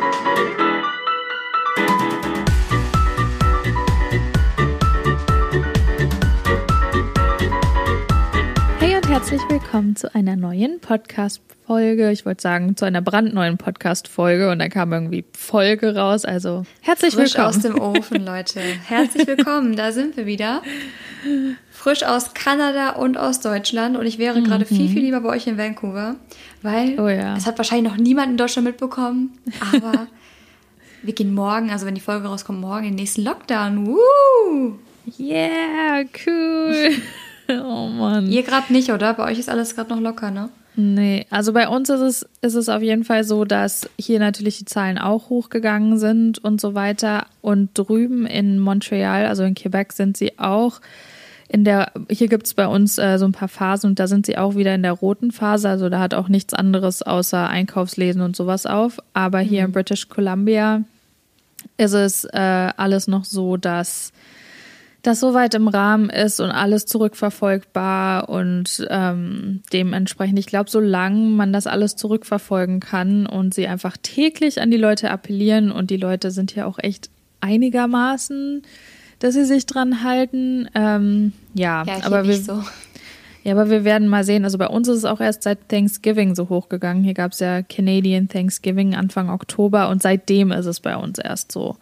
Thank you. Willkommen zu einer neuen Podcast-Folge. Ich wollte sagen, zu einer brandneuen Podcast-Folge und dann kam irgendwie Folge raus. Also herzlich Frisch willkommen. aus dem Ofen, Leute. Herzlich willkommen, da sind wir wieder. Frisch aus Kanada und aus Deutschland. Und ich wäre gerade viel, viel lieber bei euch in Vancouver, weil Mhm. Oh ja. es hat wahrscheinlich noch niemand in Deutschland mitbekommen. Aber wir gehen morgen, also wenn die Folge rauskommt, morgen in den nächsten Lockdown. Woo! Yeah, cool. Oh Mann. Ihr gerade nicht, oder? Bei euch ist alles gerade noch locker, ne? Nee, also bei uns ist es, ist es auf jeden Fall so, dass hier natürlich die Zahlen auch hochgegangen sind und so weiter. Und drüben in Montreal, also in Quebec, sind sie auch in der, hier gibt es bei uns äh, so ein paar Phasen und da sind sie auch wieder in der roten Phase. Also da hat auch nichts anderes außer Einkaufslesen und sowas auf. Aber hier in British Columbia ist es äh, alles noch so, dass das soweit im Rahmen ist und alles zurückverfolgbar und ähm, dementsprechend, ich glaube, solange man das alles zurückverfolgen kann und sie einfach täglich an die Leute appellieren und die Leute sind ja auch echt einigermaßen, dass sie sich dran halten. Ähm, ja, Ja, aber wir, so. ja, aber wir werden mal sehen. Also bei uns ist es auch erst seit Thanksgiving so hochgegangen. Hier gab es ja Canadian Thanksgiving Anfang Oktober und seitdem ist es bei uns erst so.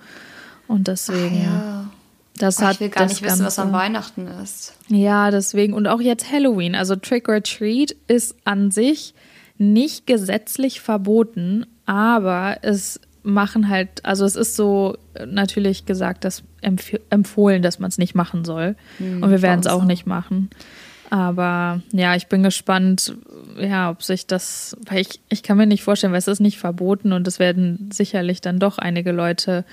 Und deswegen, Ja. Das Oh, hat ich will gar nicht wissen, was Ganze- an Weihnachten ist. ja, deswegen. Und auch jetzt Halloween. Also Trick or Treat ist an sich nicht gesetzlich verboten, aber es machen halt, also es ist so natürlich gesagt, dass empf empfohlen, dass man es nicht machen soll. Und wir werden es auch auch. nicht machen. Aber ja, ich bin gespannt, ja, ob sich das, weil ich, ich kann mir nicht vorstellen, weil es ist nicht verboten und es werden sicherlich dann doch einige Leute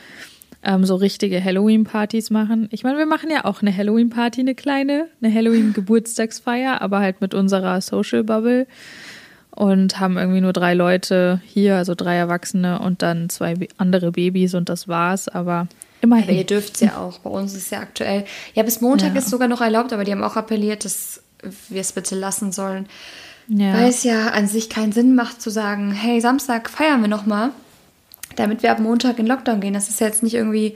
ähm, so richtige Halloween-Partys machen. Ich meine, wir machen ja auch eine Halloween-Party, eine kleine, eine Halloween-Geburtstagsfeier, aber halt mit unserer Social Bubble und haben irgendwie nur drei Leute hier, also drei Erwachsene und dann zwei andere Babys und das war's, aber Aber immerhin. ihr dürft ja auch. Bei uns ist ja aktuell. Ja, bis Montag Ja. ist sogar noch erlaubt, aber die haben auch appelliert, dass wir es bitte lassen sollen. Ja. Weil es ja an sich keinen Sinn macht zu sagen, hey, Samstag feiern wir nochmal, damit wir ab Montag in Lockdown gehen. Das ist ja jetzt nicht irgendwie.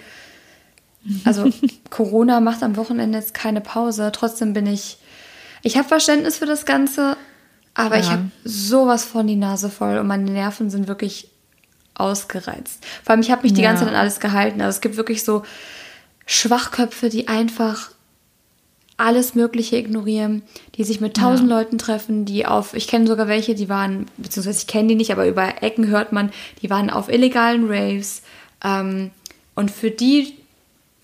Also Corona macht am Wochenende jetzt keine Pause. Trotzdem bin ich. Ich habe Verständnis für das Ganze, aber ich Ja. habe sowas von die Nase voll und meine Nerven sind wirklich ausgereizt. Vor allem, ich habe mich die Ja. ganze Zeit an alles gehalten. Also es gibt wirklich so Schwachköpfe, die einfach alles Mögliche ignorieren, die sich mit tausend Leuten treffen, die auf, ich kenne sogar welche, die waren, beziehungsweise ich kenne die nicht, aber über Ecken hört man, die waren auf illegalen Raves. Ähm, und für die,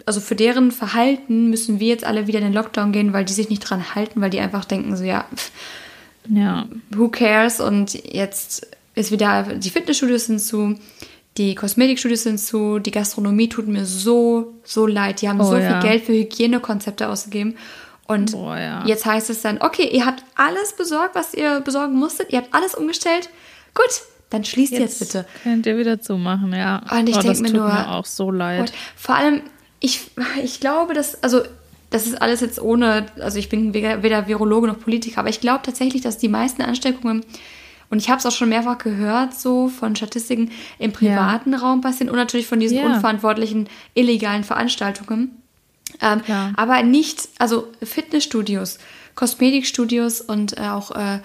also für deren Verhalten müssen wir jetzt alle wieder in den Lockdown gehen, weil die sich nicht dran halten, weil die einfach denken, so ja, pff, ja. who cares? Und jetzt ist wieder, die Fitnessstudios sind zu, die Kosmetikstudios sind zu, die Gastronomie tut mir so, so leid. Die haben Oh so ja. viel Geld für Hygienekonzepte ausgegeben. Und Boah, ja. jetzt heißt es dann, okay, ihr habt alles besorgt, was ihr besorgen musstet, ihr habt alles umgestellt. Gut, dann schließt jetzt, bitte. Könnt ihr wieder zumachen, ja. Und ich oh, denk das mir tut nur, mir auch so leid. Und vor allem, ich, ich glaube, dass, also, das ist alles jetzt ohne, also ich bin weder Virologe noch Politiker, aber ich glaube tatsächlich, dass die meisten Ansteckungen, und ich habe es auch schon mehrfach gehört, so von Statistiken, im privaten Raum passieren und natürlich von diesen Ja. unverantwortlichen illegalen Veranstaltungen. Ähm, Klar. aber nicht, also Fitnessstudios, Kosmetikstudios und äh, auch äh,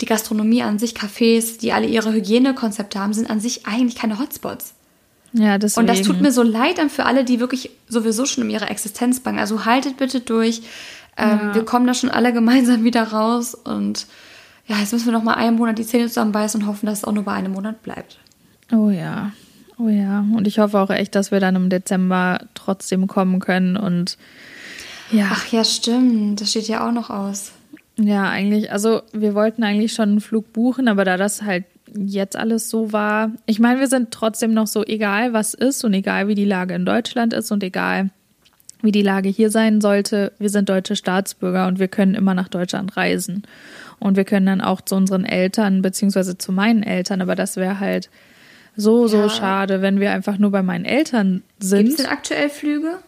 die Gastronomie an sich, Cafés, die alle ihre Hygienekonzepte haben, sind an sich eigentlich keine Hotspots. ja, deswegen. Und das tut mir so leid dann für alle, die wirklich sowieso schon um ihre Existenz bangen. Also haltet bitte durch. Ähm, Ja. Wir kommen da schon alle gemeinsam wieder raus. Und ja, jetzt müssen wir noch mal einen Monat die Zähne zusammenbeißen und hoffen, dass es auch nur bei einem Monat bleibt. Oh ja. Oh ja. Und ich hoffe auch echt, dass wir dann im Dezember trotzdem kommen können und ja. Ach ja, stimmt. Das steht ja auch noch aus. Ja, eigentlich, also wir wollten eigentlich schon einen Flug buchen, aber da das halt jetzt alles so war, ich meine, wir sind trotzdem noch so, egal was ist und egal wie die Lage in Deutschland ist und egal wie die Lage hier sein sollte, wir sind deutsche Staatsbürger und wir können immer nach Deutschland reisen. Und wir können dann auch zu unseren Eltern, beziehungsweise zu meinen Eltern, aber das wäre halt so, so Ja. schade, wenn wir einfach nur bei meinen Eltern Gibt es sind. denn aktuell Flüge?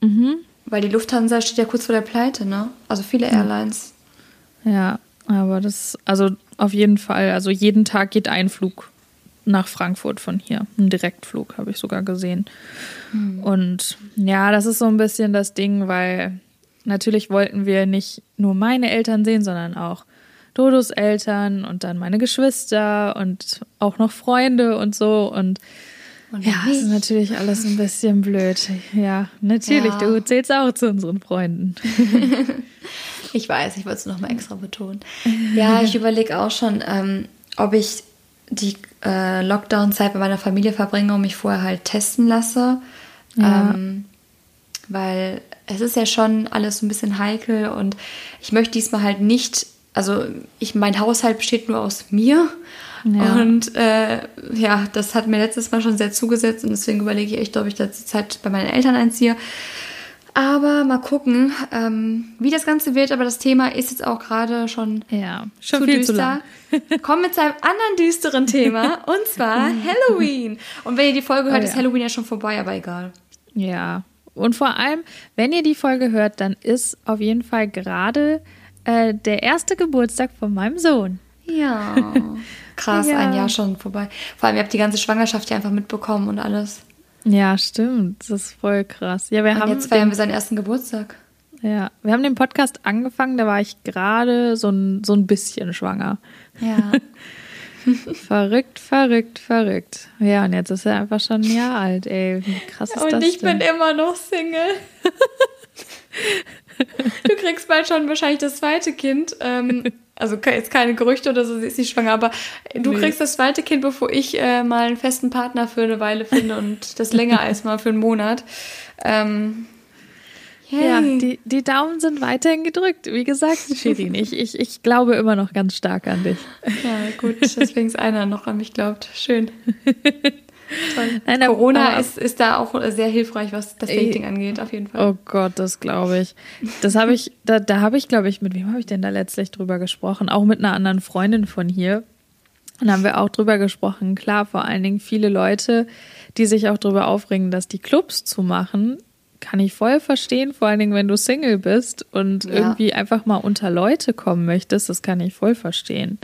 Mhm. Weil die Lufthansa steht ja kurz vor der Pleite, ne? Also viele Airlines. Ja, aber das, also auf jeden Fall, also jeden Tag geht ein Flug nach Frankfurt von hier. Ein Direktflug habe ich sogar gesehen. Hm. Und ja, das ist so ein bisschen das Ding, weil natürlich wollten wir nicht nur meine Eltern sehen, sondern auch Dodos Eltern und dann meine Geschwister und auch noch Freunde und so. Und, und ja, es ist natürlich alles ein bisschen blöd. Ja, natürlich, ja. du zählst auch zu unseren Freunden. ich weiß, ich wollte es nochmal extra betonen. Ja, ich überlege auch schon, ähm, ob ich die äh, Lockdown-Zeit bei meiner Familie verbringe und mich vorher halt testen lasse. Ja. Ähm, weil es ist ja schon alles ein bisschen heikel und ich möchte diesmal halt nicht, also ich, mein Haushalt besteht nur aus mir. Ja. Und äh, ja, das hat mir letztes Mal schon sehr zugesetzt und deswegen überlege ich echt, ob ich da die Zeit bei meinen Eltern einziehe. Aber mal gucken, ähm, wie das Ganze wird. Aber das Thema ist jetzt auch gerade schon, ja, schon zu viel düster. Zu lang. Kommen wir zu einem anderen düsteren Thema und zwar Halloween. Und wenn ihr die Folge hört, oh, ja. ist Halloween ja schon vorbei, aber egal. Ja. Und vor allem, wenn ihr die Folge hört, dann ist auf jeden Fall gerade äh, der erste Geburtstag von meinem Sohn. Ja. Krass, ja. ein Jahr schon vorbei. Vor allem, ihr habt die ganze Schwangerschaft ja einfach mitbekommen und alles. Ja, stimmt. Das ist voll krass. Ja, wir Und haben jetzt feiern wir seinen ersten Geburtstag. Ja, wir haben den Podcast angefangen, da war ich gerade so ein, so ein bisschen schwanger. Ja. verrückt, verrückt, verrückt. Ja, und jetzt ist er einfach schon ein Jahr alt, ey. Wie krass ist und das? Und ich denn? bin immer noch Single. du kriegst bald schon wahrscheinlich das zweite Kind. Ähm, also jetzt keine Gerüchte oder so, sie ist nicht schwanger, aber du nee. kriegst das zweite Kind, bevor ich äh, mal einen festen Partner für eine Weile finde und das länger als mal für einen Monat. Ähm, hey. Ja, die, die Daumen sind weiterhin gedrückt. Wie gesagt, Shirin, ich, ich, ich glaube immer noch ganz stark an dich. Ja, gut, deswegen ist einer noch an mich glaubt. Schön. Nein, Corona ist, ist da auch sehr hilfreich, was das Dating angeht, auf jeden Fall. Oh Gott, das glaube ich. Das habe ich, da, da habe ich, glaube ich, mit wem habe ich denn da letztlich drüber gesprochen? Auch mit einer anderen Freundin von hier. Und da haben wir auch drüber gesprochen. Klar, vor allen Dingen viele Leute, die sich auch drüber aufregen, dass die Clubs zu machen, kann ich voll verstehen, vor allen Dingen, wenn du Single bist und ja. irgendwie einfach mal unter Leute kommen möchtest, das kann ich voll verstehen.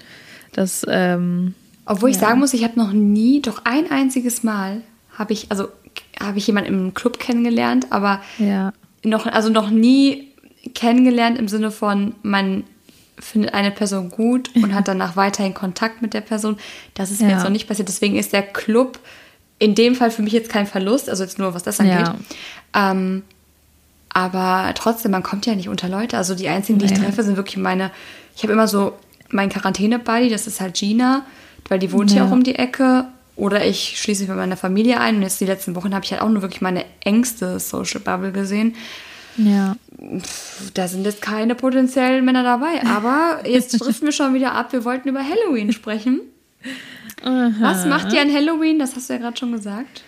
Das, ähm, obwohl ich ja. sagen muss, ich habe noch nie, doch ein einziges Mal habe ich, also habe ich jemanden im Club kennengelernt, aber ja. noch, also noch nie kennengelernt im Sinne von, man findet eine Person gut und hat danach weiterhin Kontakt mit der Person. Das ist mir jetzt noch nicht passiert. Deswegen ist der Club in dem Fall für mich jetzt kein Verlust, also jetzt nur was das angeht. Ja. Ähm, aber trotzdem, man kommt ja nicht unter Leute. Also die einzigen, die ich treffe, sind wirklich meine. Ich habe immer so meinen Quarantäne-Buddy, das ist halt Gina weil die wohnt ja. hier auch um die Ecke. Oder ich schließe mich mit meiner Familie ein. Und jetzt die letzten Wochen habe ich halt auch nur wirklich meine engste Social Bubble gesehen. Ja. Da sind jetzt keine potenziellen Männer dabei. Aber jetzt driften wir schon wieder ab. Wir wollten über Halloween sprechen. Aha. Was macht ihr an Halloween? Das hast du ja gerade schon gesagt.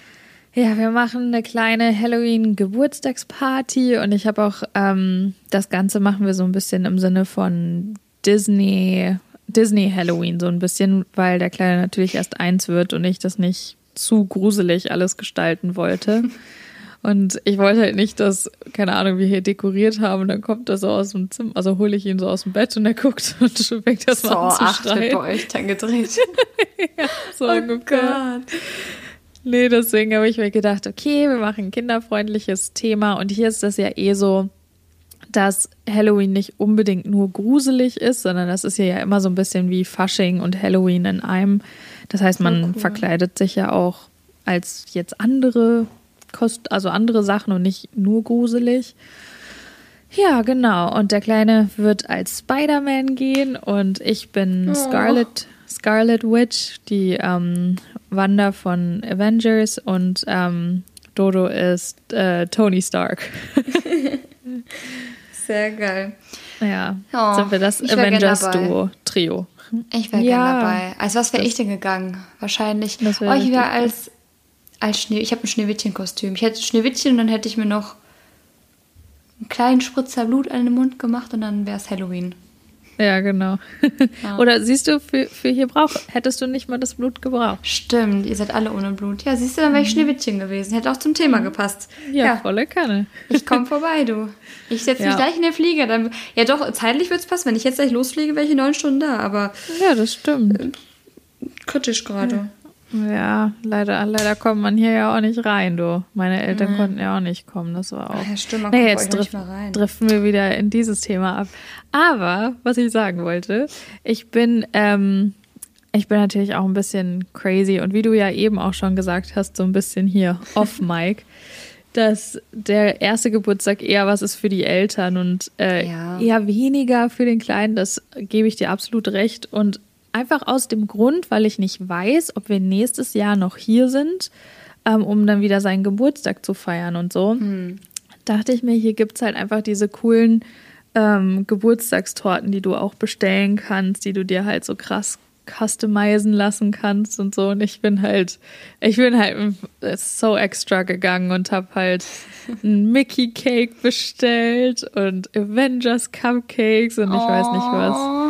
Ja, wir machen eine kleine Halloween-Geburtstagsparty und ich habe auch ähm, das Ganze machen wir so ein bisschen im Sinne von Disney Disney Halloween so ein bisschen, weil der Kleine natürlich erst eins wird und ich das nicht zu gruselig alles gestalten wollte. Und ich wollte halt nicht, dass, keine Ahnung, wir hier dekoriert haben und dann kommt er so aus dem Zimmer, also hole ich ihn so aus dem Bett und er guckt und fängt das so, mal an zu ach, schreien. bei euch dann gedreht. ja, so oh ungefähr. Gott. Nee, deswegen habe ich mir gedacht, okay, wir machen ein kinderfreundliches Thema und hier ist das ja eh so, dass Halloween nicht unbedingt nur gruselig ist, sondern das ist ja immer so ein bisschen wie Fasching und Halloween in einem. Das heißt, man cool. verkleidet sich ja auch als jetzt andere Kost, also andere Sachen und nicht nur gruselig. Ja, genau. Und der Kleine wird als Spider-Man gehen und ich bin oh. Scarlet, Scarlet Witch, die ähm, Wanda von Avengers und ähm, Dodo ist äh, Tony Stark. Sehr geil. Ja, oh, sind wir das Avengers-Duo-Trio. Ich wäre ja, gerne dabei. Als was wäre ich denn gegangen? Wahrscheinlich. Wär oh, ich wäre als, als Schnee. Ich habe ein Schneewittchen-Kostüm. Ich hätte Schneewittchen und dann hätte ich mir noch einen kleinen Spritzer Blut an den Mund gemacht und dann wäre es Halloween. Ja, genau. Ja. Oder siehst du, für, für hier brauch, hättest du nicht mal das Blut gebraucht. Stimmt, ihr seid alle ohne Blut. Ja, siehst du, dann wäre ich mhm. Schneewittchen gewesen. Hätte auch zum Thema mhm. gepasst. Ja, ja. volle Kanne. Ich komme vorbei, du. Ich setze mich ja. gleich in den Flieger. Dann, ja, doch, zeitlich wird es passen. Wenn ich jetzt gleich losfliege, wäre ich in neun Stunden da, aber. Ja, das stimmt. Äh, kritisch gerade. Ja, leider, leider kommt man hier ja auch nicht rein, du. Meine Eltern Mhm. konnten ja auch nicht kommen, das war auch. Ja, stimmt, man bei jetzt drift, mal rein. driften wir wieder in dieses Thema ab. Aber, was ich sagen wollte, ich bin, ähm, ich bin natürlich auch ein bisschen crazy und wie du ja eben auch schon gesagt hast, so ein bisschen hier off Mic, dass der erste Geburtstag eher was ist für die Eltern und äh, Ja. eher weniger für den Kleinen, das gebe ich dir absolut recht. Und einfach aus dem Grund, weil ich nicht weiß, ob wir nächstes Jahr noch hier sind, ähm, um dann wieder seinen Geburtstag zu feiern und so, dachte ich mir, hier gibt es halt einfach diese coolen ähm, Geburtstagstorten, die du auch bestellen kannst, die du dir halt so krass customizen lassen kannst und so. Und ich bin halt, ich bin halt so extra gegangen und habe halt einen Mickey Cake bestellt und Avengers Cupcakes und ich weiß nicht was.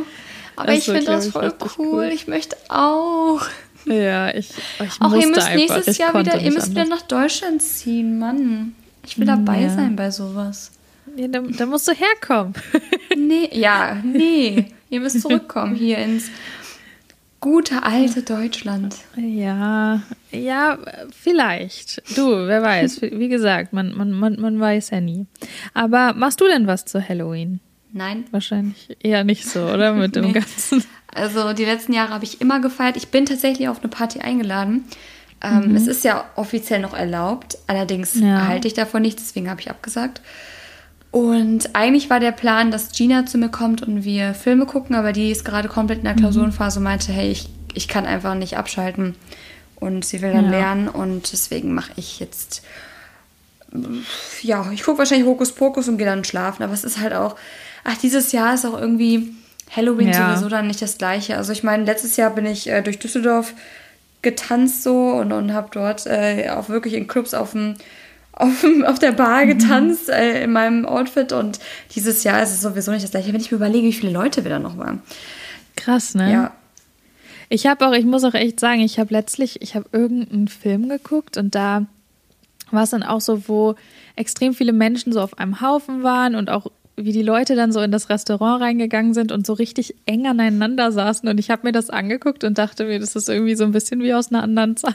Aber ich finde das voll cool. cool. Ich möchte auch. Ja, ich, ich Auch ihr müsst einfach. nächstes ich Jahr wieder, ihr müsst wieder nach Deutschland ziehen, Mann. Ich will dabei Ja. sein bei sowas. Ja, da, da musst du herkommen. Nee, ja, nee. Ihr müsst zurückkommen hier ins gute alte Deutschland. Ja, ja, vielleicht. Du, wer weiß. Wie gesagt, man, man, man, man weiß ja nie. Aber machst du denn was zu Halloween? Nein. Wahrscheinlich eher nicht so, oder? Mit dem Nee. Ganzen. Also die letzten Jahre habe ich immer gefeiert. Ich bin tatsächlich auf eine Party eingeladen. Ähm, Es ist ja offiziell noch erlaubt. Allerdings Mhm. Ja. halte ich davon nichts, deswegen habe ich abgesagt. Und eigentlich war der Plan, dass Gina zu mir kommt und wir Filme gucken, aber die ist gerade komplett in der Mhm. Klausurenphase und meinte, hey, ich, ich kann einfach nicht abschalten. Und sie will dann Ja. lernen und deswegen mache ich jetzt ja, ich gucke wahrscheinlich Hokus Pokus und gehe dann schlafen. Aber es ist halt auch, ach, dieses Jahr ist auch irgendwie Halloween Ja. sowieso dann nicht das gleiche. Also ich meine, letztes Jahr bin ich äh, durch Düsseldorf getanzt so und, und habe dort äh, auch wirklich in Clubs auf dem auf, der Bar getanzt äh, in meinem Outfit und dieses Jahr ist es sowieso nicht das gleiche. Wenn ich mir überlege, wie viele Leute wir da noch waren. Krass, ne? Ja. Ich habe auch, ich muss auch echt sagen, ich habe letztlich, ich habe irgendeinen Film geguckt und da war es dann auch so, wo extrem viele Menschen so auf einem Haufen waren und auch wie die Leute dann so in das Restaurant reingegangen sind und so richtig eng aneinander saßen. Und ich habe mir das angeguckt und dachte mir, das ist irgendwie so ein bisschen wie aus einer anderen Zeit.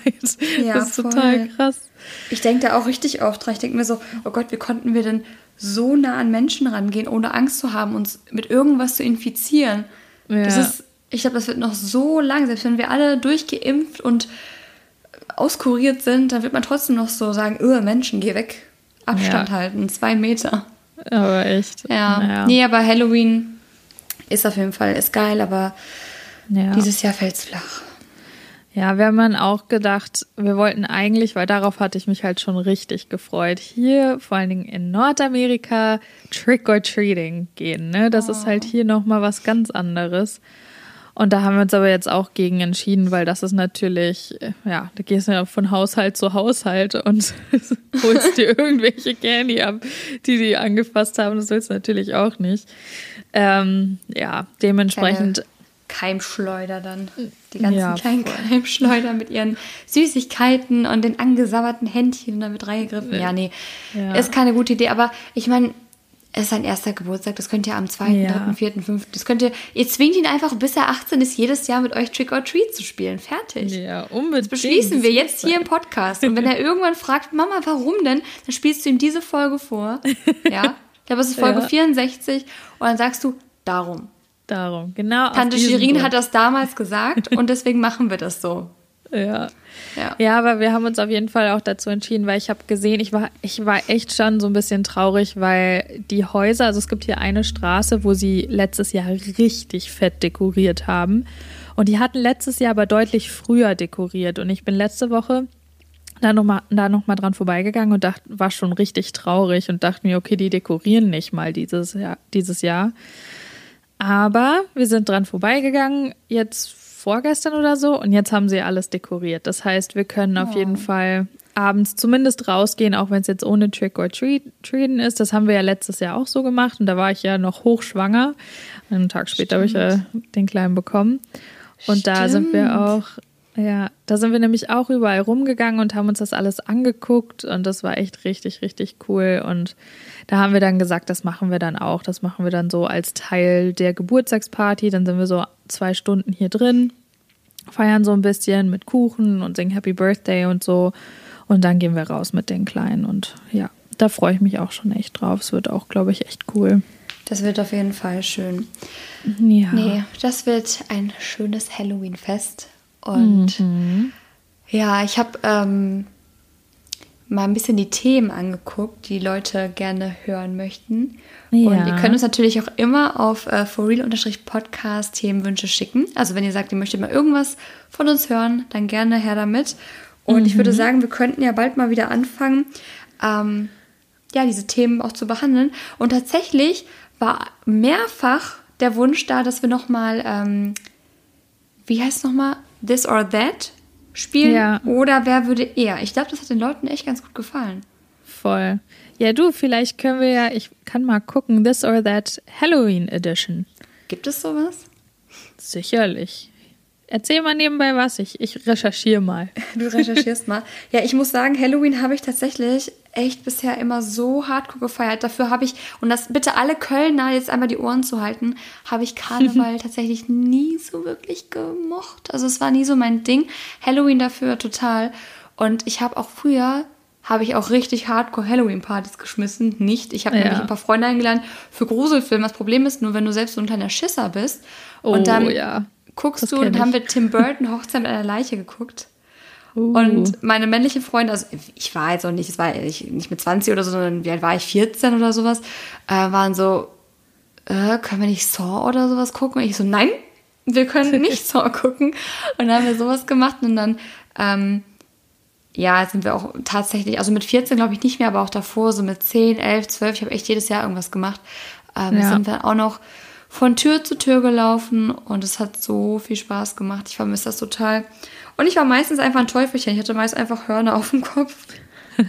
Ja, das ist voll. total krass. Ich denke da auch richtig oft dran. Ich denke mir so, oh Gott, wie konnten wir denn so nah an Menschen rangehen, ohne Angst zu haben, uns mit irgendwas zu infizieren? Das Ja. ist, ich glaube, das wird noch so lang, selbst wenn wir alle durchgeimpft und auskuriert sind, dann wird man trotzdem noch so sagen, öh, Menschen, geh weg. Abstand Ja. halten, zwei Meter. Aber echt. Ja. Naja. Nee, aber Halloween ist auf jeden Fall, ist geil, aber Ja. dieses Jahr fällt's flach. Ja, wir haben dann auch gedacht, wir wollten eigentlich, weil darauf hatte ich mich halt schon richtig gefreut, hier vor allen Dingen in Nordamerika Trick or Treating gehen. Ne? Das ist halt hier nochmal was ganz anderes. Und da haben wir uns aber jetzt auch gegen entschieden, weil das ist natürlich, äh, ja, da gehst du ja von Haushalt zu Haushalt und holst dir irgendwelche Candy ab, die die angefasst haben. Das willst du natürlich auch nicht. Ähm, ja, dementsprechend. Kleine Keimschleuder dann. Die ganzen Ja, kleinen Keimschleuder mit ihren Süßigkeiten und den angesauerten Händchen damit reingegriffen. Ja, nee, Ja. ist keine gute Idee. Aber ich meine, es ist sein erster Geburtstag. Das könnt ihr am 2., Ja. 3., 4., 5. Das könnt ihr, ihr zwingt ihn einfach, bis er 18 ist, jedes Jahr mit euch Trick or Treat zu spielen. Fertig. Ja, unbedingt. Beschließen wir jetzt hier im Podcast. Und wenn er irgendwann fragt, Mama, warum denn? Dann spielst du ihm diese Folge vor. Ja. Ich glaube, es ist Folge Ja. 64. Und dann sagst du, darum. Darum, genau. Tante Shirin Grund. hat das damals gesagt und deswegen machen wir das so. Ja. Ja. Ja, aber wir haben uns auf jeden Fall auch dazu entschieden, weil ich habe gesehen, ich war, ich war echt schon so ein bisschen traurig, weil die Häuser, also es gibt hier eine Straße, wo sie letztes Jahr richtig fett dekoriert haben. Und die hatten letztes Jahr aber deutlich früher dekoriert. Und ich bin letzte Woche da nochmal da noch mal dran vorbeigegangen und dachte, war schon richtig traurig und dachte mir, okay, die dekorieren nicht mal dieses Jahr. Dieses Jahr. Aber wir sind dran vorbeigegangen, jetzt vorgestern oder so, und jetzt haben sie alles dekoriert. Das heißt, wir können auf jeden Fall abends zumindest rausgehen, auch wenn es jetzt ohne Trick or Treat Treaten ist. Das haben wir ja letztes Jahr auch so gemacht und da war ich ja noch hochschwanger. Einen Tag später habe ich äh, den Kleinen bekommen. Und da sind wir Stimmt. auch, ja, da sind wir nämlich auch überall rumgegangen und haben uns das alles angeguckt und das war echt richtig, richtig cool. Und da haben wir dann gesagt, das machen wir dann auch. Das machen wir dann so als Teil der Geburtstagsparty. Dann sind wir so zwei Stunden hier drin feiern so ein bisschen mit Kuchen und singen Happy Birthday und so. Und dann gehen wir raus mit den Kleinen. Und ja, da freue ich mich auch schon echt drauf. Es wird auch, glaube ich, echt cool. Das wird auf jeden Fall schön. Ja. Nee, das wird ein schönes Halloween-Fest. Und Mhm. ja, ich habe ähm, mal ein bisschen die Themen angeguckt, die Leute gerne hören möchten. Und Ja. ihr könnt uns natürlich auch immer auf äh, forreal-podcast Themenwünsche schicken. Also wenn ihr sagt, ihr möchtet mal irgendwas von uns hören, dann gerne her damit. Und ich würde sagen, wir könnten ja bald mal wieder anfangen, ähm, ja, diese Themen auch zu behandeln. Und tatsächlich war mehrfach der Wunsch da, dass wir nochmal, ähm, wie heißt es nochmal, This or That spielen Ja. oder Wer würde eher. Ich glaube, das hat den Leuten echt ganz gut gefallen. Voll. Ja, du, vielleicht können wir ja, ich kann mal gucken, This or That Halloween Edition. Gibt es sowas? Sicherlich. Erzähl mal nebenbei was, ich, ich recherchiere mal. Du recherchierst mal. Ja, ich muss sagen, Halloween habe ich tatsächlich echt bisher immer so hardcore gefeiert. Dafür habe ich, und das bitte alle Kölner jetzt einmal die Ohren zu halten, habe ich Karneval tatsächlich nie so wirklich gemocht. Also es war nie so mein Ding. Halloween dafür total. Und ich habe auch früher, habe ich auch richtig hardcore Halloween-Partys geschmissen. Nicht. Ich habe Ja. nämlich ein paar Freunde eingeladen für Gruselfilme. Das Problem ist nur, wenn du selbst so ein kleiner Schisser bist Oh, und dann ja. guckst Das du, kenn dann haben ich. wir Tim Burton Hochzeit mit einer Leiche geguckt. Uh. Und meine männlichen Freunde, also ich war jetzt auch nicht, es war ich, nicht mit 20 oder so, sondern wie alt war ich, 14 oder sowas, äh, waren so, äh, können wir nicht Saw oder sowas gucken? Und ich so, nein, wir können nicht Saw gucken. Und dann haben wir sowas gemacht und dann, ähm, ja, sind wir auch tatsächlich, also mit 14 glaube ich nicht mehr, aber auch davor, so mit 10, 11, 12, ich habe echt jedes Jahr irgendwas gemacht, ähm, Ja. sind wir auch noch von Tür zu Tür gelaufen und es hat so viel Spaß gemacht. Ich vermisse das total. Und ich war meistens einfach ein Teufelchen. Ich hatte meist einfach Hörner auf dem Kopf.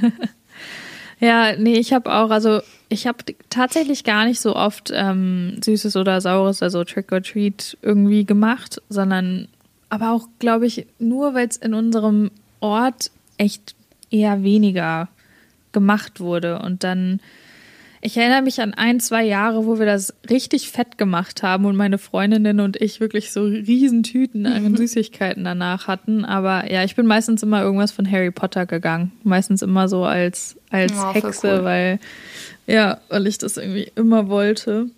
Ja, nee, ich habe auch, also ich habe tatsächlich gar nicht so oft ähm, Süßes oder Saures, also Trick or Treat irgendwie gemacht, sondern aber auch, glaube ich, nur weil es in unserem Ort echt eher weniger gemacht wurde. Und dann, ich erinnere mich an ein, zwei Jahre, wo wir das richtig fett gemacht haben und meine Freundinnen und ich wirklich so Riesentüten an Süßigkeiten danach hatten. Aber ja, ich bin meistens immer irgendwas von Harry Potter gegangen. Meistens immer so als, als voll Hexe, cool. weil, ja, weil ich das irgendwie immer wollte.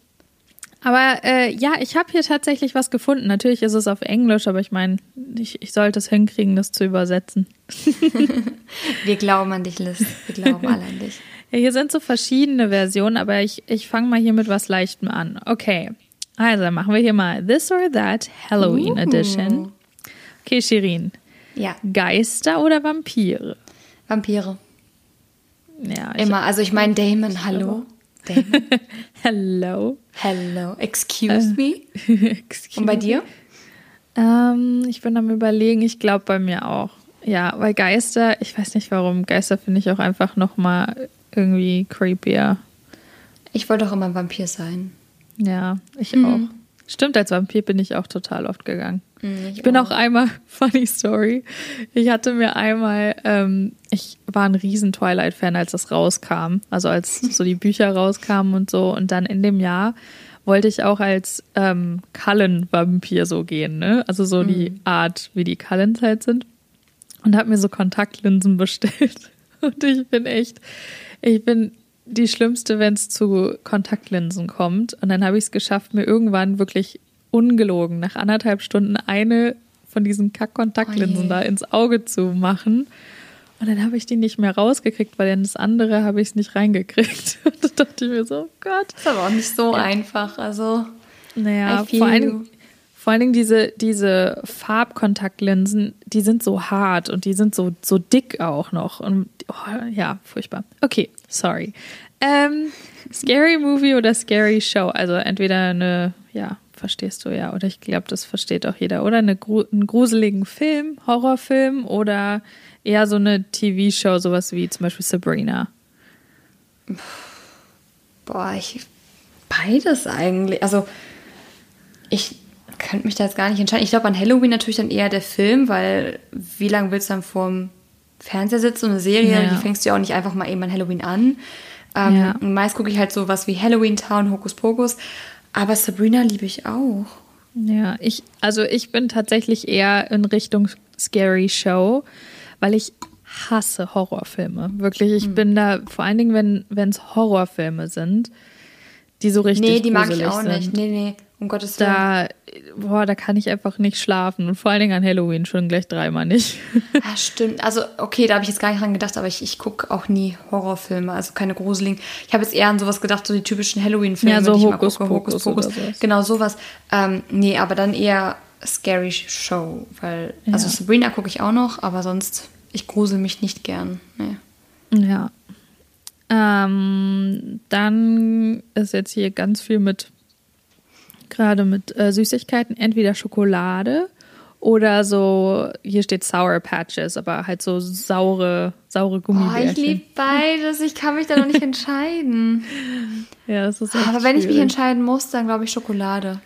Aber äh, ja, ich habe hier tatsächlich was gefunden. Natürlich ist es auf Englisch, aber ich meine, ich, ich sollte es hinkriegen, das zu übersetzen. Wir glauben an dich, Liz. Wir glauben alle an dich. Ja, hier sind so verschiedene Versionen, aber ich, ich fange mal hier mit was Leichtem an. Okay, also machen wir hier mal This or That Halloween Uh. Edition. Okay, Shirin. Ja, Geister oder Vampire? Vampire. Ja, ich, Immer. Also ich meine Damon, hallo. Damon. Hello. Hello. Excuse me. Excuse Und bei dir? Ähm, ich bin am überlegen, ich glaube bei mir auch. Ja, weil Geister, ich weiß nicht warum, Geister finde ich auch einfach nochmal irgendwie creepier. Ich wollte doch immer ein Vampir sein. Ja, ich Mhm. auch. Stimmt, als Vampir bin ich auch total oft gegangen. Mhm, ich bin auch einmal, funny story, ich hatte mir einmal, ähm, ich war ein riesen Twilight-Fan, als das rauskam. Also als so die Bücher rauskamen und so. Und dann in dem Jahr wollte ich auch als ähm, Cullen-Vampir so gehen, ne? Also so die Art, wie die Cullens halt sind. Und habe mir so Kontaktlinsen bestellt. Und ich bin echt, ich bin die Schlimmste, wenn es zu Kontaktlinsen kommt. Und dann habe ich es geschafft, mir irgendwann wirklich ungelogen nach anderthalb Stunden eine von diesen Kack-Kontaktlinsen Oh da ins Auge zu machen. Und dann habe ich die nicht mehr rausgekriegt, weil in das andere habe ich es nicht reingekriegt. Und da dachte ich mir so, oh Gott. ist aber auch nicht so einfach. Also, Naja, vor. Dingen, vor allen Dingen diese, diese Farbkontaktlinsen, die sind so hart und die sind so, so dick auch noch. Und oh, ja, furchtbar. Okay, sorry. Ähm, scary Movie oder Scary Show? Also entweder eine, ja, verstehst du ja, oder ich glaube, das versteht auch jeder. Oder eine, einen gruseligen Film, Horrorfilm oder eher so eine TV-Show, sowas wie zum Beispiel Sabrina. boah, ich. Beides eigentlich. Also, ich könnte mich da jetzt gar nicht entscheiden. Ich glaube, an Halloween natürlich dann eher der Film, weil wie lange willst du dann vorm Fernseher sitzen? Und eine Serie, Ja. die fängst du ja auch nicht einfach mal eben an Halloween an. Ähm, Ja. und meist gucke ich halt so was wie Halloween Town, Hokus Pokus. Aber Sabrina liebe ich auch. Ja, ich, also ich bin tatsächlich eher in Richtung Scary Show, weil ich hasse Horrorfilme. Wirklich, ich hm. bin da, vor allen Dingen, wenn es Horrorfilme sind, die so richtig Nee, die mag ich auch sind. nicht. Nee, nee. Um Gottes Willen. Da, boah, da kann ich einfach nicht schlafen. Und vor allen Dingen an Halloween schon gleich dreimal nicht. Ja, ah, stimmt. Also, okay, da habe ich jetzt gar nicht dran gedacht, aber ich, ich gucke auch nie Horrorfilme, also keine gruseligen. Ich habe jetzt eher an sowas gedacht, so die typischen Halloween-Filme. Ja, so Hokus, gucke, Hokus Pokus. Pokus. Genau, sowas. Ähm, nee, aber dann eher Scary Show, weil, ja. also Sabrina gucke ich auch noch, aber sonst, ich grusel mich nicht gern. Nee. Ja. Ähm, dann ist jetzt hier ganz viel mit gerade mit äh, Süßigkeiten, entweder Schokolade oder so, hier steht Sour Patches, aber halt so saure, saure Gummibärchen. Oh, ich liebe beides, ich kann mich da noch nicht entscheiden. Ja, das ist echt Aber wenn schwierig. ich mich entscheiden muss, dann glaube ich Schokolade.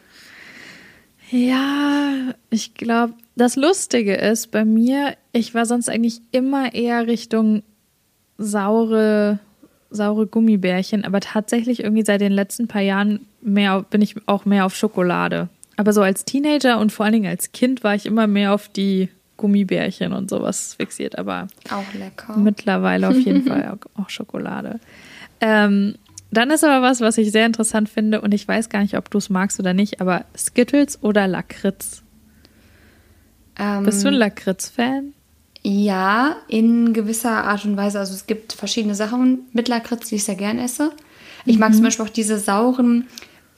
Ja, ich glaube, das Lustige ist bei mir, ich war sonst eigentlich immer eher Richtung saure saure Gummibärchen, aber tatsächlich irgendwie seit den letzten paar Jahren mehr, bin ich auch mehr auf Schokolade. Aber so als Teenager und vor allen Dingen als Kind war ich immer mehr auf die Gummibärchen und sowas fixiert, aber auch lecker. Mittlerweile auf jeden Fall auch, Schokolade. Ähm, dann ist aber was, was ich sehr interessant finde und ich weiß gar nicht, ob du es magst oder nicht, aber Skittles oder Lakritz? Ähm, Bist du ein Lakritz-Fan? Ja, in gewisser Art und Weise. Also es gibt verschiedene Sachen mit Lakritz, die ich sehr gern esse. Ich mhm. mag zum Beispiel auch diese sauren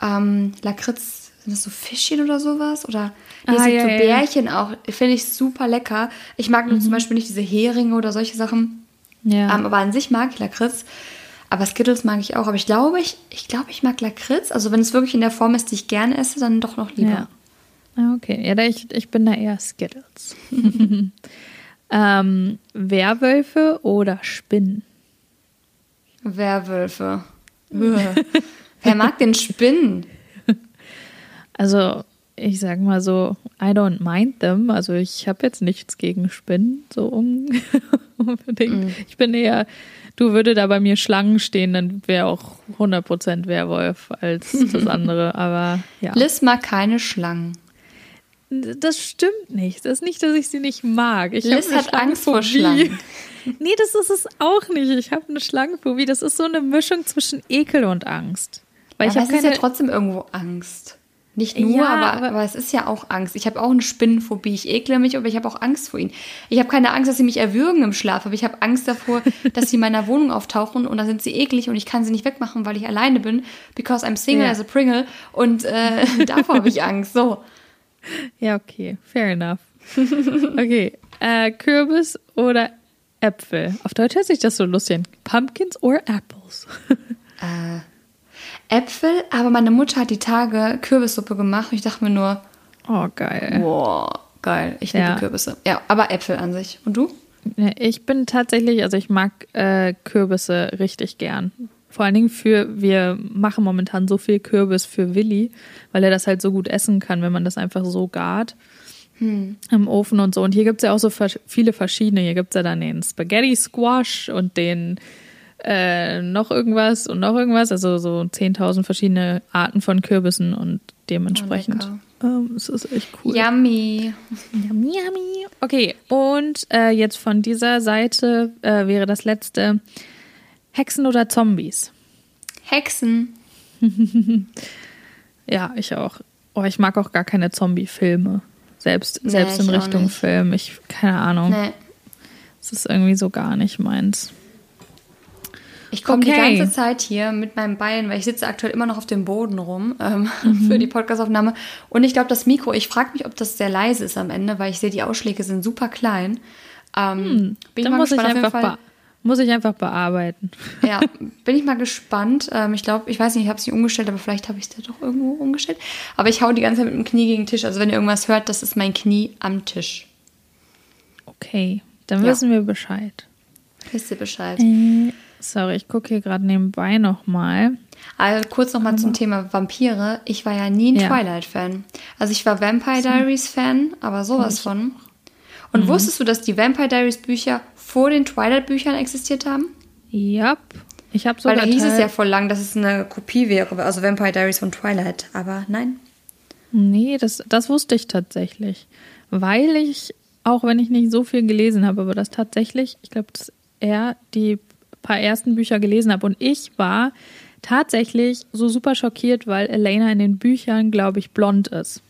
ähm, Lakritz, sind das so Fischchen oder sowas? Oder hier ah, sind ja, so Bärchen ja. auch. Finde ich super lecker. Ich mag nur mhm. zum Beispiel nicht diese Heringe oder solche Sachen. Ja. Ähm, aber an sich mag ich Lakritz. Aber Skittles mag ich auch. Aber ich glaube, ich, ich glaube, ich mag Lakritz. Also wenn es wirklich in der Form ist, die ich gerne esse, dann doch noch lieber. Ja. Ah, okay, ja, ich, ich bin da eher Skittles. Ähm, Werwölfe oder Spinnen? Werwölfe. Wer mag denn Spinnen? Also, ich sag mal so, I don't mind them. Also, ich habe jetzt nichts gegen Spinnen, so unbedingt. Mm. Ich bin eher, du würde da bei mir Schlangen stehen, dann wäre auch 100% Werwolf als das andere. Aber ja. Liz mag keine Schlangen. Das stimmt nicht. Das ist nicht, dass ich sie nicht mag. Ich Liz hat Angst vor Schlangen. Nee, das ist es auch nicht. Ich habe eine Schlangenphobie. Das ist so eine Mischung zwischen Ekel und Angst. Weil ja, ich aber es ist ja trotzdem irgendwo Angst. Nicht nur, ja, aber, aber, aber, es ist ja auch Angst. Ich habe auch eine Spinnenphobie. Ich ekle mich, aber ich habe auch Angst vor ihnen. Ich habe keine Angst, dass sie mich erwürgen im Schlaf, aber ich habe Angst davor, dass sie in meiner Wohnung auftauchen und dann sind sie eklig und ich kann sie nicht wegmachen, weil ich alleine bin, because I'm single ja. as a Pringle und äh, davor habe ich Angst. So. Ja, okay. Fair enough. Okay. Äh, Kürbis oder Äpfel? Auf Deutsch hört sich das so lustig an. Pumpkins or apples? äh, Äpfel, aber meine Mutter hat die Tage Kürbissuppe gemacht und ich dachte mir nur, oh, geil. Boah, geil. Ich liebe ja. Kürbisse. Ja, aber Äpfel an sich. Und du? Ich bin tatsächlich, also ich mag äh, Kürbisse richtig gern. Vor allen Dingen für, wir machen momentan so viel Kürbis für Willi, weil er das halt so gut essen kann, wenn man das einfach so gart. Hm. Im Ofen und so. Und hier gibt es ja auch so viele verschiedene. Hier gibt es ja dann den Spaghetti Squash und den äh, noch irgendwas und noch irgendwas. Also so 10.000 verschiedene Arten von Kürbissen und dementsprechend. Oh, ähm, es ist echt cool. Yummy. Yummy, yummy. Okay, und äh, jetzt von dieser Seite äh, wäre das letzte Hexen oder Zombies? Hexen. ja, ich auch. Oh, ich mag auch gar keine Zombie-Filme. Selbst, nee, selbst in Richtung Film. Ich, keine Ahnung. Nee. Das ist irgendwie so gar nicht meins. Ich komme okay. die ganze Zeit hier mit meinem Bein, weil ich sitze aktuell immer noch auf dem Boden rum ähm, mhm. für die Podcastaufnahme. Und ich glaube, das Mikro, ich frage mich, ob das sehr leise ist am Ende, weil ich sehe, die Ausschläge sind super klein. Ähm, hm, bin ich mal muss gespannt, ich einfach muss ich einfach bearbeiten. Ja, bin ich mal gespannt. Ähm, ich glaube, ich weiß nicht, ich habe es nicht umgestellt, aber vielleicht habe ich es da doch irgendwo umgestellt. Aber ich hau die ganze Zeit mit dem Knie gegen den Tisch. Also wenn ihr irgendwas hört, das ist mein Knie am Tisch. Okay, dann ja. wissen wir Bescheid. Wisst ihr Bescheid? Äh, sorry, ich gucke hier gerade nebenbei nochmal. Also kurz nochmal zum Thema Vampire. Ich war ja nie ein ja. Twilight-Fan. Also ich war Vampire Diaries-Fan, aber sowas von. Und mhm. wusstest du, dass die Vampire Diaries Bücher vor den Twilight-Büchern existiert haben? Ja. Ich habe sogar. Weil da hieß es ja voll lang, dass es eine Kopie wäre, also Vampire Diaries von Twilight. Aber nein. Nee, das, das wusste ich tatsächlich. Weil ich, auch wenn ich nicht so viel gelesen habe, aber das tatsächlich, ich glaube, dass er die paar ersten Bücher gelesen habe. Und ich war tatsächlich so super schockiert, weil Elena in den Büchern, glaube ich, blond ist.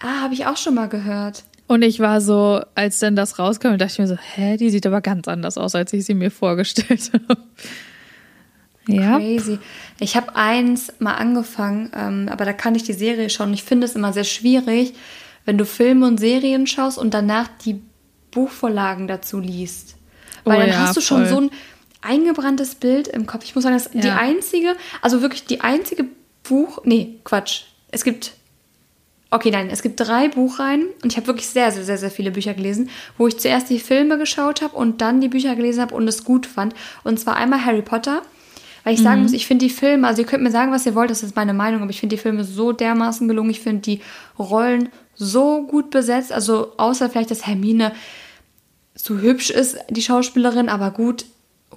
Ah, habe ich auch schon mal gehört. Und ich war so, als dann das rauskam, dachte ich mir so, hä, die sieht aber ganz anders aus, als ich sie mir vorgestellt habe. Ja. Crazy. Ich habe eins mal angefangen, ähm, aber da kann ich die Serie schauen. Ich finde es immer sehr schwierig, wenn du Filme und Serien schaust und danach die Buchvorlagen dazu liest. Weil oh, dann ja, hast du schon voll. so ein eingebranntes Bild im Kopf. Ich muss sagen, das ist ja. die einzige, also wirklich die einzige Buch, nee, Quatsch. Es gibt Okay, nein, es gibt drei Buchreihen und ich habe wirklich sehr, sehr, sehr, sehr viele Bücher gelesen, wo ich zuerst die Filme geschaut habe und dann die Bücher gelesen habe und es gut fand. Und zwar einmal Harry Potter, weil ich sagen mhm. muss, ich finde die Filme, also ihr könnt mir sagen, was ihr wollt, das ist meine Meinung, aber ich finde die Filme so dermaßen gelungen. Ich finde die Rollen so gut besetzt, also außer vielleicht, dass Hermine so hübsch ist, die Schauspielerin, aber gut,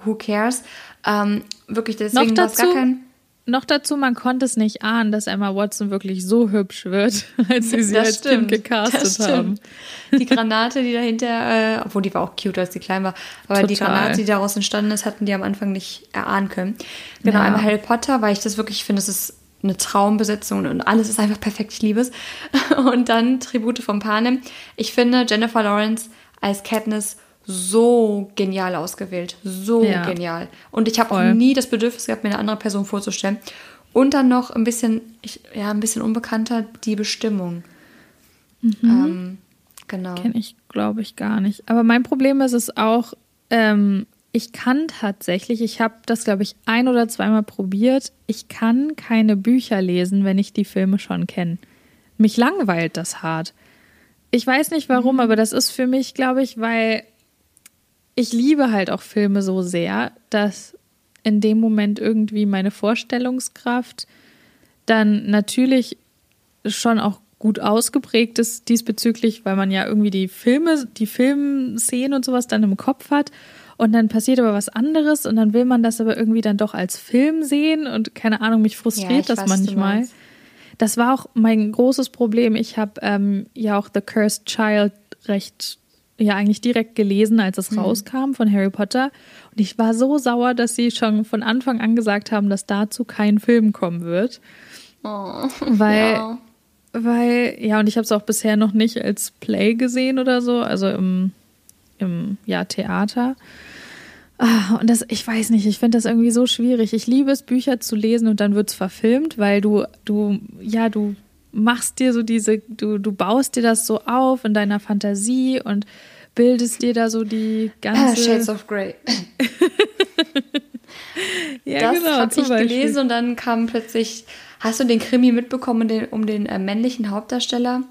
who cares? Ähm, wirklich, deswegen war es gar kein noch dazu, man konnte es nicht ahnen, dass Emma Watson wirklich so hübsch wird, als sie sie das als stimmt, Kind gecastet haben. Die Granate, die dahinter, äh, obwohl die war auch cute, als sie klein war, aber Total. die Granate, die daraus entstanden ist, hatten die am Anfang nicht erahnen können. Genau, ja. einmal Harry Potter, weil ich das wirklich finde, es ist eine Traumbesetzung und alles ist einfach perfekt, ich liebe es. Und dann Tribute von Panem. Ich finde Jennifer Lawrence als Katniss so genial ausgewählt. So ja. genial. Und ich habe auch nie das Bedürfnis gehabt, mir eine andere Person vorzustellen. Und dann noch ein bisschen, ich, ja, ein bisschen unbekannter, die Bestimmung. Mhm. Ähm, genau. Kenne ich, glaube ich, gar nicht. Aber mein Problem ist es auch, ähm, ich kann tatsächlich, ich habe das, glaube ich, ein oder zweimal probiert, ich kann keine Bücher lesen, wenn ich die Filme schon kenne. Mich langweilt das hart. Ich weiß nicht warum, mhm. aber das ist für mich, glaube ich, weil ich liebe halt auch Filme so sehr, dass in dem Moment irgendwie meine Vorstellungskraft dann natürlich schon auch gut ausgeprägt ist diesbezüglich, weil man ja irgendwie die Filme, die Filmszenen und sowas dann im Kopf hat und dann passiert aber was anderes und dann will man das aber irgendwie dann doch als Film sehen und keine Ahnung, mich frustriert ja, das weiß, manchmal. Das war auch mein großes Problem. Ich habe ähm, ja auch The Cursed Child recht ja eigentlich direkt gelesen, als es mhm. rauskam von Harry Potter. Und ich war so sauer, dass sie schon von Anfang an gesagt haben, dass dazu kein Film kommen wird. Oh, weil, ja. weil, ja, und ich habe es auch bisher noch nicht als Play gesehen oder so, also im, im ja, Theater. Ah, und das, ich weiß nicht, ich finde das irgendwie so schwierig. Ich liebe es, Bücher zu lesen und dann wird es verfilmt, weil du, du, ja, du machst dir so diese, du, du baust dir das so auf in deiner Fantasie und bildest dir da so die ganze. Ah, Shades of Grey. ja, das genau, habe ich Beispiel. gelesen und dann kam plötzlich. Hast du den Krimi mitbekommen um den, um den äh, männlichen Hauptdarsteller?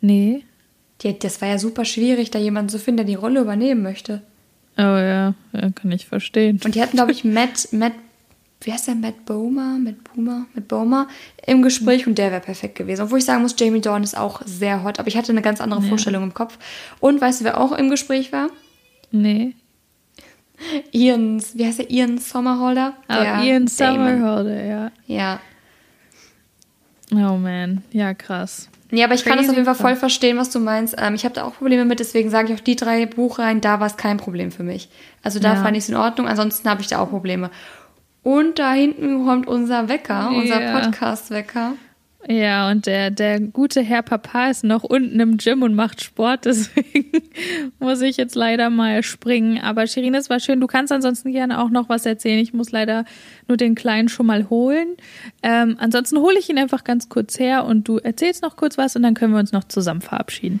Nee. Die, das war ja super schwierig, da jemanden zu finden, der die Rolle übernehmen möchte. Oh ja, ja kann ich verstehen. Und die hatten, glaube ich, Matt, Matt wie heißt der, Matt Bomer, Matt Boomer, Matt Bomer im Gespräch und der wäre perfekt gewesen. Obwohl ich sagen muss, Jamie Dorn ist auch sehr hot, aber ich hatte eine ganz andere ja. Vorstellung im Kopf. Und weißt du, wer auch im Gespräch war? Nee. Ian, wie heißt der? Ian Sommerholder? Oh, Ian Sommerholder, ja. Ja. Oh man, ja krass. Ja, aber ich Crazy kann das auf jeden Fall voll verstehen, was du meinst. Ähm, ich habe da auch Probleme mit, deswegen sage ich auch die drei Buchreihen, da war es kein Problem für mich. Also da ja. fand ich es in Ordnung, ansonsten habe ich da auch Probleme. Und da hinten kommt unser Wecker, unser ja. Podcast-Wecker. Ja, und der, der gute Herr Papa ist noch unten im Gym und macht Sport, deswegen muss ich jetzt leider mal springen. Aber Shirin, es war schön. Du kannst ansonsten gerne auch noch was erzählen. Ich muss leider nur den Kleinen schon mal holen. Ähm, ansonsten hole ich ihn einfach ganz kurz her und du erzählst noch kurz was und dann können wir uns noch zusammen verabschieden.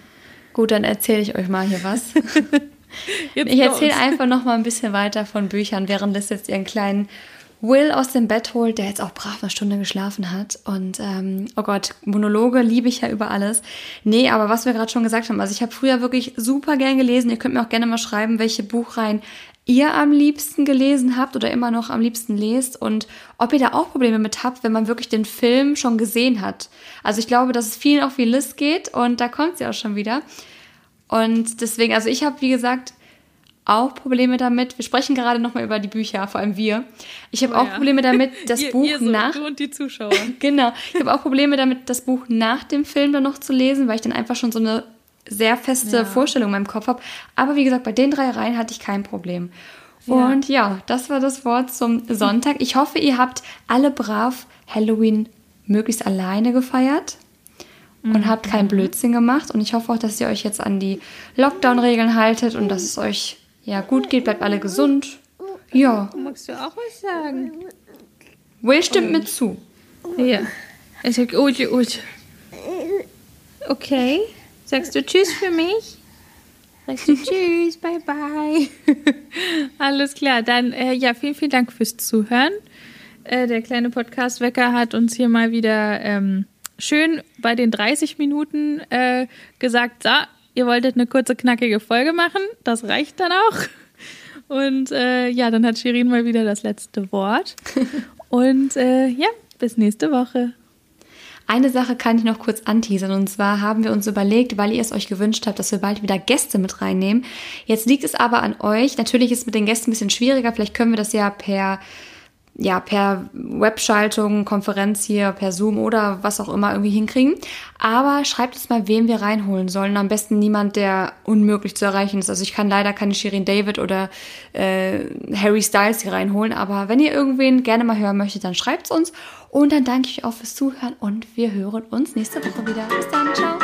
Gut, dann erzähle ich euch mal hier was. ich erzähle einfach noch mal ein bisschen weiter von Büchern, während Liz jetzt ihren kleinen Will aus dem Bett holt, der jetzt auch brav eine Stunde geschlafen hat. Und ähm, oh Gott, Monologe liebe ich ja über alles. Nee, aber was wir gerade schon gesagt haben, also ich habe früher wirklich super gern gelesen. Ihr könnt mir auch gerne mal schreiben, welche Buchreihen ihr am liebsten gelesen habt oder immer noch am liebsten lest und ob ihr da auch Probleme mit habt, wenn man wirklich den Film schon gesehen hat. Also ich glaube, dass es vielen auch wie Liz geht und da kommt sie auch schon wieder. Und deswegen, also ich habe, wie gesagt, auch Probleme damit. Wir sprechen gerade nochmal über die Bücher, vor allem wir. Ich habe oh, auch ja. Probleme damit, das ihr, Buch ihr so, nach. Du und die Zuschauer. genau. Ich habe auch Probleme damit, das Buch nach dem Film dann noch zu lesen, weil ich dann einfach schon so eine sehr feste ja. Vorstellung in meinem Kopf habe. Aber wie gesagt, bei den drei Reihen hatte ich kein Problem. Ja. Und ja, das war das Wort zum Sonntag. Ich hoffe, ihr habt alle brav Halloween möglichst alleine gefeiert und mhm. habt keinen Blödsinn gemacht. Und ich hoffe auch, dass ihr euch jetzt an die Lockdown-Regeln haltet und dass es euch ja gut geht. Bleibt alle gesund. Ja. Magst du auch was sagen? Will stimmt mit zu. Ja. Ich sag, Uje, Uje. Okay. Sagst du Tschüss für mich? Sagst du Tschüss, bye bye. Alles klar, dann äh, ja, vielen, vielen Dank fürs Zuhören. Äh, der kleine Podcast-Wecker hat uns hier mal wieder ähm, schön bei den 30 Minuten äh, gesagt, so, ihr wolltet eine kurze, knackige Folge machen. Das reicht dann auch. Und äh, ja, dann hat Shirin mal wieder das letzte Wort. Und äh, ja, bis nächste Woche. Eine Sache kann ich noch kurz anteasern und zwar haben wir uns überlegt, weil ihr es euch gewünscht habt, dass wir bald wieder Gäste mit reinnehmen. Jetzt liegt es aber an euch. Natürlich ist es mit den Gästen ein bisschen schwieriger. Vielleicht können wir das ja per ja, per Webschaltung, Konferenz hier, per Zoom oder was auch immer irgendwie hinkriegen. Aber schreibt uns mal, wen wir reinholen sollen. Am besten niemand, der unmöglich zu erreichen ist. Also ich kann leider keine Shirin David oder äh, Harry Styles hier reinholen. Aber wenn ihr irgendwen gerne mal hören möchtet, dann schreibt's uns. Und dann danke ich euch auch fürs Zuhören und wir hören uns nächste Woche wieder. Bis dann, ciao.